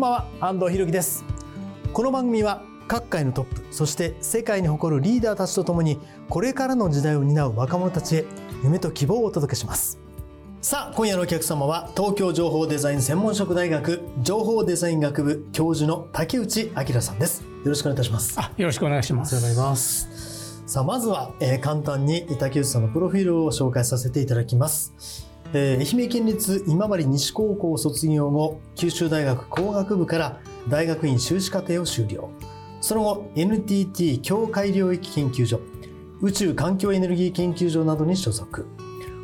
んばんは安藤博樹です。この番組は各界のトップそして世界に誇るリーダーたちとともにこれからの時代を担う若者たちへ夢と希望をお届けします。さあ今夜のお客様は東京情報デザイン専門職大学情報デザイン学部教授の竹内明さんです。よろしくお願いいたします。あよろしくお願いします。お願いします。さあまずは、えー、簡単に竹内さんのプロフィールを紹介させていただきますえー、愛媛県立今治西高校卒業後九州大学工学部から大学院修士課程を修了。その後 NTT 境界領域研究所宇宙環境エネルギー研究所などに所属。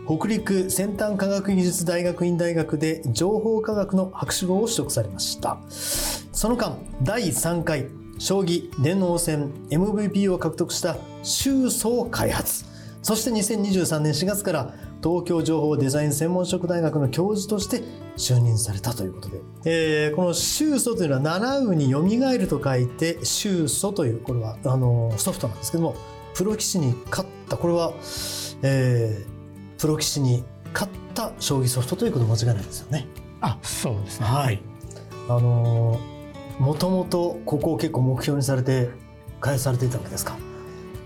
北陸先端科学技術大学院大学で情報科学の博士号を取得されました。その間第3回将棋電脳戦 MVP を獲得した周総開発。そして2023年4月から東京情報デザイン専門職大学の教授として就任されたということで、えー、この宗祖というのは七うによみがえると書いて宗祖というこれはあのソフトなんですけどもプロ棋士に勝ったこれは、えー、プロ棋士に勝った将棋ソフトということ間違いないですよね。あそうですね。はい。あのもともとここを結構目標にされて開発されていたわけですか。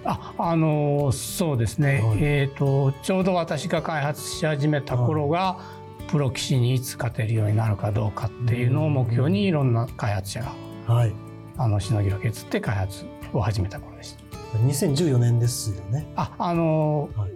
ああのそうですね、はい、えーと、ちょうど私が開発し始めた頃が、はい、プロ棋士にいつ勝てるようになるかどうかっていうのを目標にいろんな開発者が、はい、あのしのぎを削って開発を始めた頃でした。2014年ですよね。ああの、はい、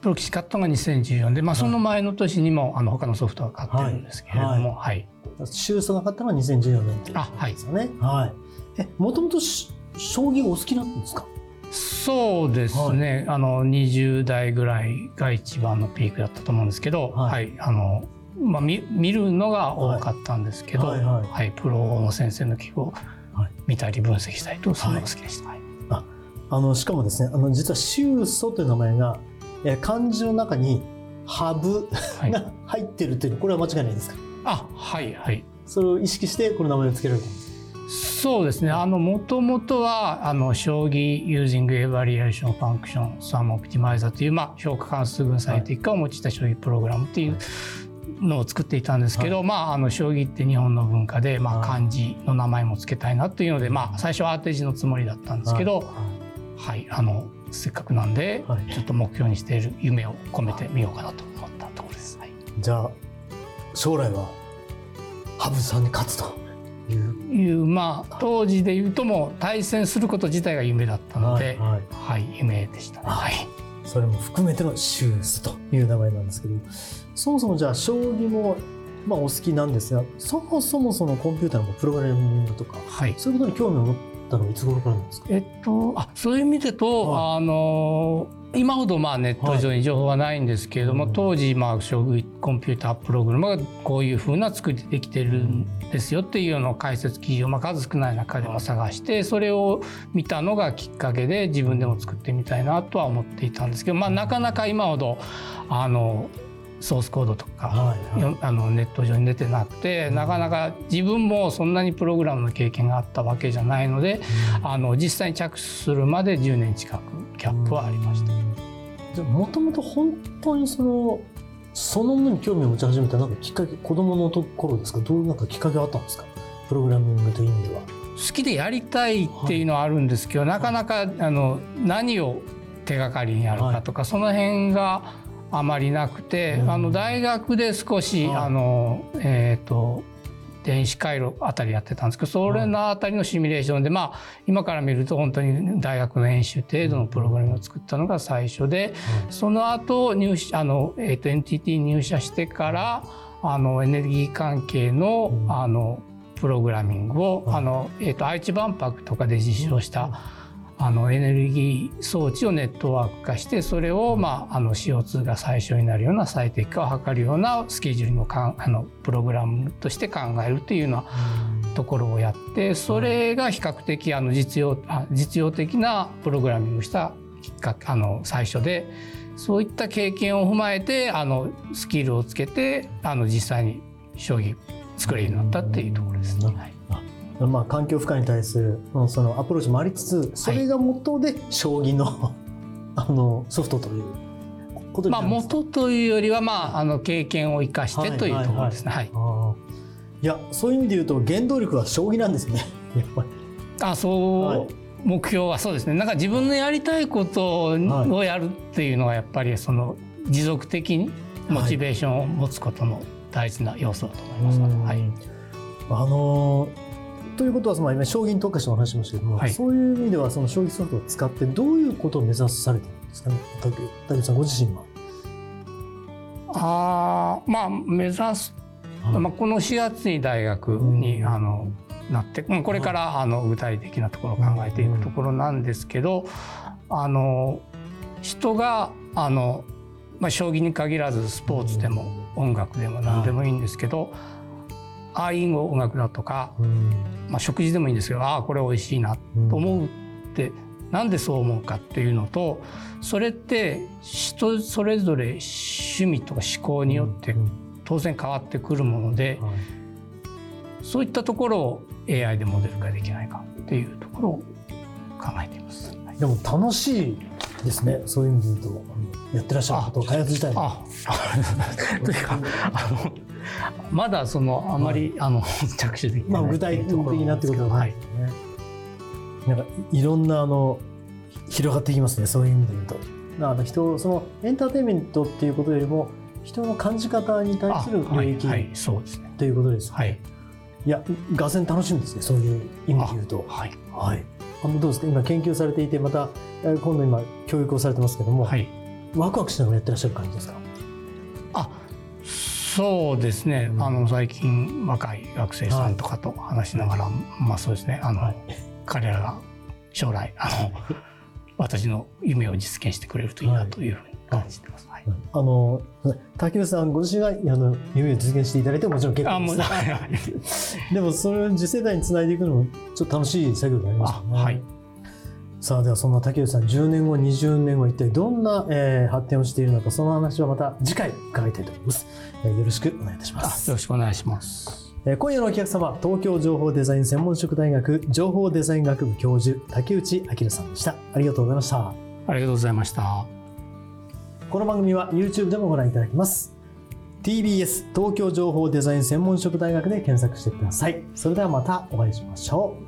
プロ棋士買ったのが2014年で、まあ、その前の年にも、あの他のソフトは買ってるんですけれども、はい。シが買ったのは2014年ということですよね。はい。え、もともと将棋お好きなんですか？そうですね、はい、あの20代ぐらいが一番のピークだったと思うんですけど、はい、はい、あのまあ、見見るのが多かったんですけど、はい、はい。はい、プロの先生の記号を見たり分析したりとそのが好きでした。ああのしかもですねあの実は「宗祖」という名前がえ漢字の中に「ハブ」が入ってるっていうこれは間違いないですか？あはい。はい。それを意識してこの名前を付けられたんですそうですね。あの、もともとは、あの、将棋 using evaluation function sum optimizer という、まあ、評価関数分最適化を用いた将棋プログラムっていうのを作っていたんですけど、はい、まあ、あの、将棋って日本の文化で、まあ、漢字の名前も付けたいなというので、まあ、最初は当て字のつもりだったんですけど、はい、はい、あの、せっかくなんで、はい、ちょっと目標にしている夢を込めてみようかなと思ったところです。はい、じゃあ、将来は、羽生さんに勝つと。いうまあ当時で言うとも対戦すること自体が夢だったので、はい、はい、夢でした、ね、はい。それも含めてのシューズという名前なんですけど、そもそもじゃあ将棋もまあお好きなんですが、そもそもそのコンピューターのプログラミングとか、はい、そういうことに興味を持ったのはいつ頃からなんですか？えっとあそういう意味でと、はい、あの今ほどまあネット上に情報はないんですけれども、はい、当時まあ将棋コンピュータープログラムがこういうふうな作りできてるんですよっていうような解説記事をまあ数少ない中でも探してそれを見たのがきっかけで自分でも作ってみたいなとは思っていたんですけど、まあ、なかなか今ほどあのソースコードとか、はいはい、あのネット上に出てなくてなかなか自分もそんなにプログラムの経験があったわけじゃないので、うん、あの実際に着手するまで10年近くギャップはありました。もともと本当にそのそのものに興味を持ち始めたなんかきっかけ子供のところですか？どうなんかきっかけがあったんですか？プログラミングという意味では。好きでやりたいっていうのはあるんですけど、はい、なかなかあの何を手がかりにやるかとか、はい、その辺があまりなくて、うん、あの大学で少し、はい、あのえっ、ー、と電子回路あたりやってたんですけどそれのあたりのシミュレーションで、まあ今から見ると本当に大学の演習程度のプログラムを作ったのが最初で、その後入社あの、えー、と NTT 入社してからあのエネルギー関係の,、あのプログラミングを、あのえー、と愛知万博とかで実証した、あのエネルギー装置をネットワーク化してそれを、まあ、あの CO2 が最小になるような最適化を図るようなスケジュールのかんあのプログラムとして考えるというようなところをやってそれが比較的あの実用あ実用的なプログラミングしたきっかけあの最初でそういった経験を踏まえてあのスキルをつけてあの実際に将棋作れるようになったっていうところですね。はいまあ、環境負荷に対するそのアプローチもありつつそれが元で将棋の、はい、あのソフトということまあ元というよりは、まあ、あの経験を生かしてというところですね。はい、いやそういう意味で言うと原動力は将棋なんですね。あそう、はい、目標はそうですね。なんか自分のやりたいことをやるっていうのはやっぱりその持続的にモチベーションを持つことの大事な要素だと思います。はい、あのーということは、まあ、今将棋に特化してお話しましたけども、はい、そういう意味ではその将棋ソフトを使ってどういうことを目指されてるんですかね？竹内さんご自身は。あまあ目指す、はい、まあ、この4月に大学に、うん、あのなってこれからあの具体的なところを考えていくところなんですけど、あの人があの、まあ、将棋に限らずスポーツでも音楽でも何でもいいんですけど、ああいう音楽だとか、まあ、食事でもいいんですけどああこれ美味しいなと思うって、なんでそう思うかっていうのとそれって人それぞれ趣味とか思考によって当然変わってくるもので、そういったところを AI でモデル化できないかっていうところを考えています。でも楽しいですね。そういう意味で言うと、やってらっしゃること開発自体あというかあのまだそのあまり、はい、あの 着手できない、まあ、具体的なってことはね、はい、なんかいろんなあの広がっていきますねそういう意味で言うと。だから人そのエンターテインメントっていうことよりも人の感じ方に対する領域、はい、そうですね。ということですね、はい、いやがぜ楽しみですねそういう意味で言うと。はい、はい、あのどうですか？今研究されていてまた今度今教育をされてますけども、はい、ワクワクしながらやってらっしゃる感じですか？あそうですね、あの最近若い学生さんとかと話しながら、はい、まあそうですね。あの、はい、彼らが将来あの 私の夢を実現してくれるといいなというふうに感じてます。はい、あの竹内さんご自身があの夢を実現していただいてもちろん結構です。でもそれを次世代につないでいくのもちょっと楽しい作業になりますよね。はいさあではそんな竹内さん10年後20年後一体どんな、えー、発展をしているのかその話はまた次回伺いたいと思います、えー、よろしくお願いいたします。よろしくお願いします。えー、今夜のお客様東京情報デザイン専門職大学情報デザイン学部教授竹内明さんでした。ありがとうございました。ありがとうございました。この番組は YouTube でもご覧いただけます。TBS 東京情報デザイン専門職大学で検索してください。それではまたお会いしましょう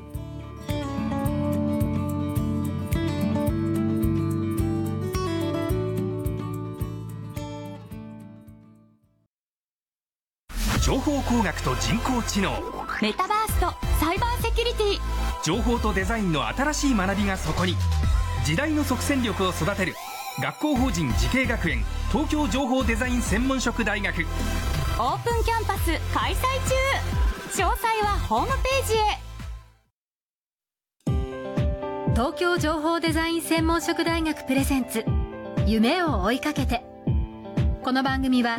情報工学と人工知能。メタバースとサイバーセキュリティ。情報とデザインの新しい学びがそこに。時代の即戦力を育てる。学校法人慈恵学園。東京情報デザイン専門職大学。オープンキャンパス開催中。詳細はホームページへ。東京情報デザイン専門職大学プレゼンツ。夢を追いかけて。この番組は